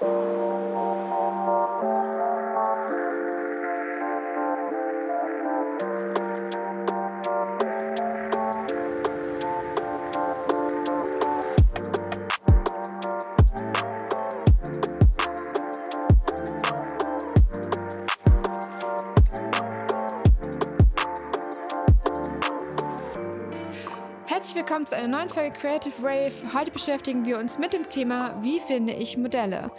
Thank you. Willkommen zu einer neuen Folge Creative Rave. Heute beschäftigen wir uns mit dem Thema, wie finde ich Modelle.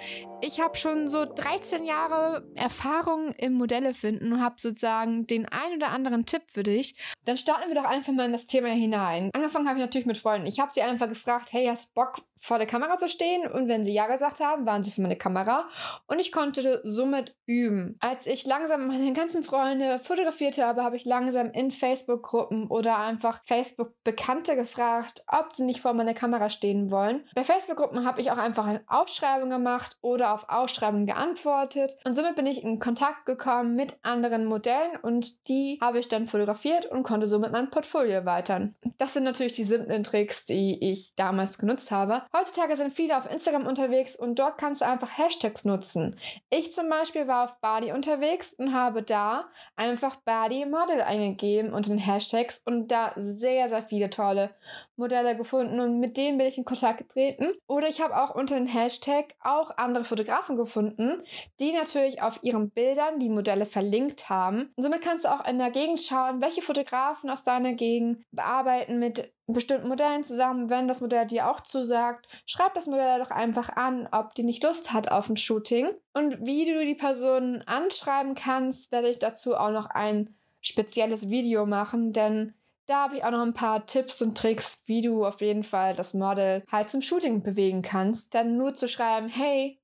Ich habe schon so 13 Jahre Erfahrung im Modelle finden und habe sozusagen den ein oder anderen Tipp für dich. Dann starten wir doch einfach mal in das Thema hinein. Angefangen habe ich natürlich mit Freunden. Ich habe sie einfach gefragt, hey, hast Bock vor der Kamera zu stehen? Und wenn sie ja gesagt haben, waren sie für meine Kamera und ich konnte somit üben. Als ich langsam meine ganzen Freunde fotografiert habe, habe ich langsam in Facebook-Gruppen oder einfach Facebook-Bekannte gefragt, ob sie nicht vor meiner Kamera stehen wollen. Bei Facebook-Gruppen habe ich auch einfach eine Ausschreibung gemacht oder auf Ausschreibungen geantwortet und somit bin ich in Kontakt gekommen mit anderen Modellen und die habe ich dann fotografiert und konnte somit mein Portfolio erweitern. Das sind natürlich die simplen Tricks, die ich damals genutzt habe. Heutzutage sind viele auf Instagram unterwegs und dort kannst du einfach Hashtags nutzen. Ich zum Beispiel war auf Bali unterwegs und habe da einfach Bali Model eingegeben unter den Hashtags und da sehr, sehr viele tolle Modelle gefunden und mit denen bin ich in Kontakt getreten. Oder ich habe auch unter den Hashtag auch andere Fotografen gefunden, die natürlich auf ihren Bildern die Modelle verlinkt haben. Und somit kannst du auch in der Gegend schauen, welche Fotografen aus deiner Gegend bearbeiten mit bestimmten Modellen zusammen. Wenn das Modell dir auch zusagt, schreib das Modell doch einfach an, ob die nicht Lust hat auf ein Shooting. Und wie du die Person anschreiben kannst, werde ich dazu auch noch ein spezielles Video machen, denn da habe ich auch noch ein paar Tipps und Tricks, wie du auf jeden Fall das Model halt zum Shooting bewegen kannst. Dann nur zu schreiben, hey,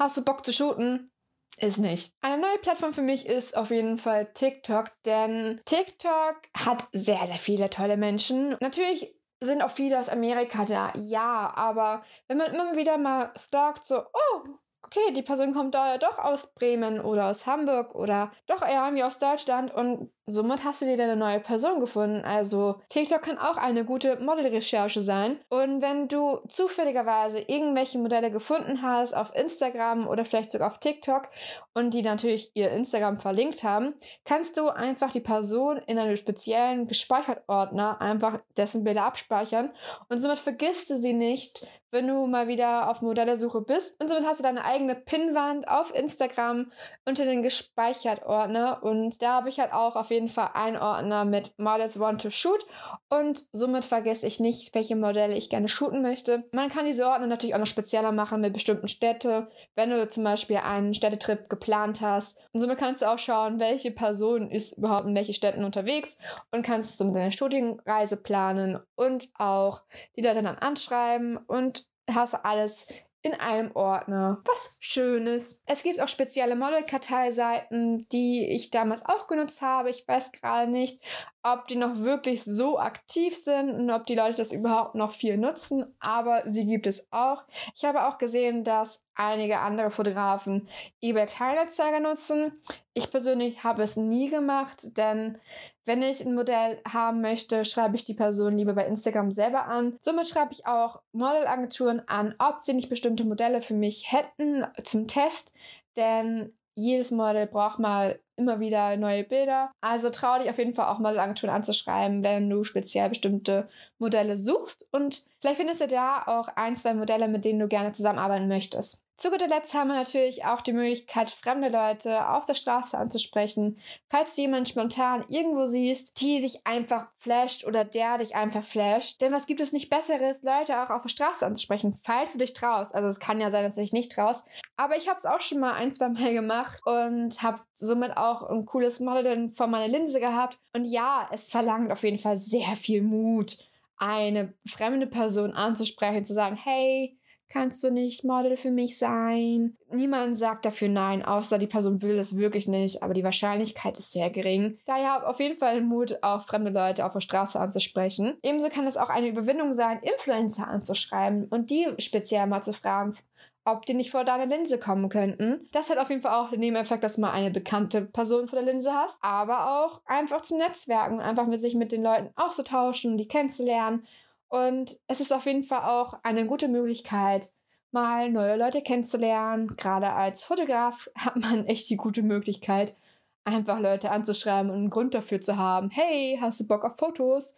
hast du Bock zu shooten? Ist nicht. Eine neue Plattform für mich ist auf jeden Fall TikTok, denn TikTok hat sehr, sehr viele tolle Menschen. Natürlich sind auch viele aus Amerika da, ja, aber wenn man immer wieder mal stalkt, so, oh, okay, die Person kommt da ja doch aus Bremen oder aus Hamburg oder doch eher irgendwie aus Deutschland und somit hast du wieder eine neue Person gefunden. Also TikTok kann auch eine gute Modelrecherche sein. Und wenn du zufälligerweise irgendwelche Modelle gefunden hast auf Instagram oder vielleicht sogar auf TikTok und die natürlich ihr Instagram verlinkt haben, kannst du einfach die Person in einem speziellen gespeichert Ordner einfach dessen Bilder abspeichern und somit vergisst du sie nicht, wenn du mal wieder auf Modellesuche bist. Und somit hast du deine eigene Pinnwand auf Instagram unter den gespeichert Ordner und da habe ich halt auch auf jeden Fall ein Ordner mit Models Want to Shoot und somit vergesse ich nicht, welche Modelle ich gerne shooten möchte. Man kann diese Ordner natürlich auch noch spezieller machen mit bestimmten Städten, wenn du zum Beispiel einen Städtetrip geplant hast. Und somit kannst du auch schauen, welche Person ist überhaupt in welchen Städten unterwegs und kannst somit deine Studienreise planen und auch die Leute dann anschreiben und hast alles in einem Ordner. Was Schönes. Es gibt auch spezielle Model-Karteiseiten, die ich damals auch genutzt habe. Ich weiß gerade nicht, ob die noch wirklich so aktiv sind und ob die Leute das überhaupt noch viel nutzen, aber sie gibt es auch. Ich habe auch gesehen, dass einige andere Fotografen eBay Kleinanzeiger nutzen. Ich persönlich habe es nie gemacht, denn wenn ich ein Modell haben möchte, schreibe ich die Person lieber bei Instagram selber an. Somit schreibe ich auch Modelagenturen an, ob sie nicht bestimmte Modelle für mich hätten zum Test, denn jedes Model braucht mal immer wieder neue Bilder. Also trau dich auf jeden Fall auch mal Agenturen anzuschreiben, wenn du speziell bestimmte Modelle suchst. Und vielleicht findest du da auch ein, zwei Modelle, mit denen du gerne zusammenarbeiten möchtest. Zu guter Letzt haben wir natürlich auch die Möglichkeit, fremde Leute auf der Straße anzusprechen. Falls du jemanden spontan irgendwo siehst, die dich einfach flasht oder der dich einfach flasht. Denn was gibt es nicht Besseres, Leute auch auf der Straße anzusprechen, falls du dich traust. Also es kann ja sein, dass du dich nicht traust. Aber ich habe es auch schon mal ein, zwei Mal gemacht und habe somit auch ein cooles Model vor meiner Linse gehabt. Und ja, es verlangt auf jeden Fall sehr viel Mut, eine fremde Person anzusprechen, zu sagen, hey, kannst du nicht Model für mich sein? Niemand sagt dafür nein, außer die Person will es wirklich nicht, aber die Wahrscheinlichkeit ist sehr gering. Daher habe auf jeden Fall Mut, auch fremde Leute auf der Straße anzusprechen. Ebenso kann es auch eine Überwindung sein, Influencer anzuschreiben und die speziell mal zu fragen, ob die nicht vor deine Linse kommen könnten. Das hat auf jeden Fall auch den Nebeneffekt, dass du mal eine bekannte Person vor der Linse hast, aber auch einfach zum Netzwerken, einfach mit sich mit den Leuten auszutauschen, die kennenzulernen. Und es ist auf jeden Fall auch eine gute Möglichkeit, mal neue Leute kennenzulernen. Gerade als Fotograf hat man echt die gute Möglichkeit, einfach Leute anzuschreiben und einen Grund dafür zu haben. Hey, hast du Bock auf Fotos?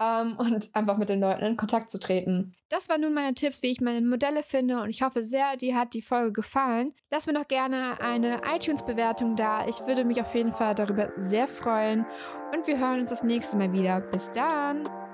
Ähm, und einfach mit den Leuten in Kontakt zu treten. Das waren nun meine Tipps, wie ich meine Modelle finde und ich hoffe sehr, dir hat die Folge gefallen. Lass mir doch gerne eine iTunes-Bewertung da. Ich würde mich auf jeden Fall darüber sehr freuen und wir hören uns das nächste Mal wieder. Bis dann!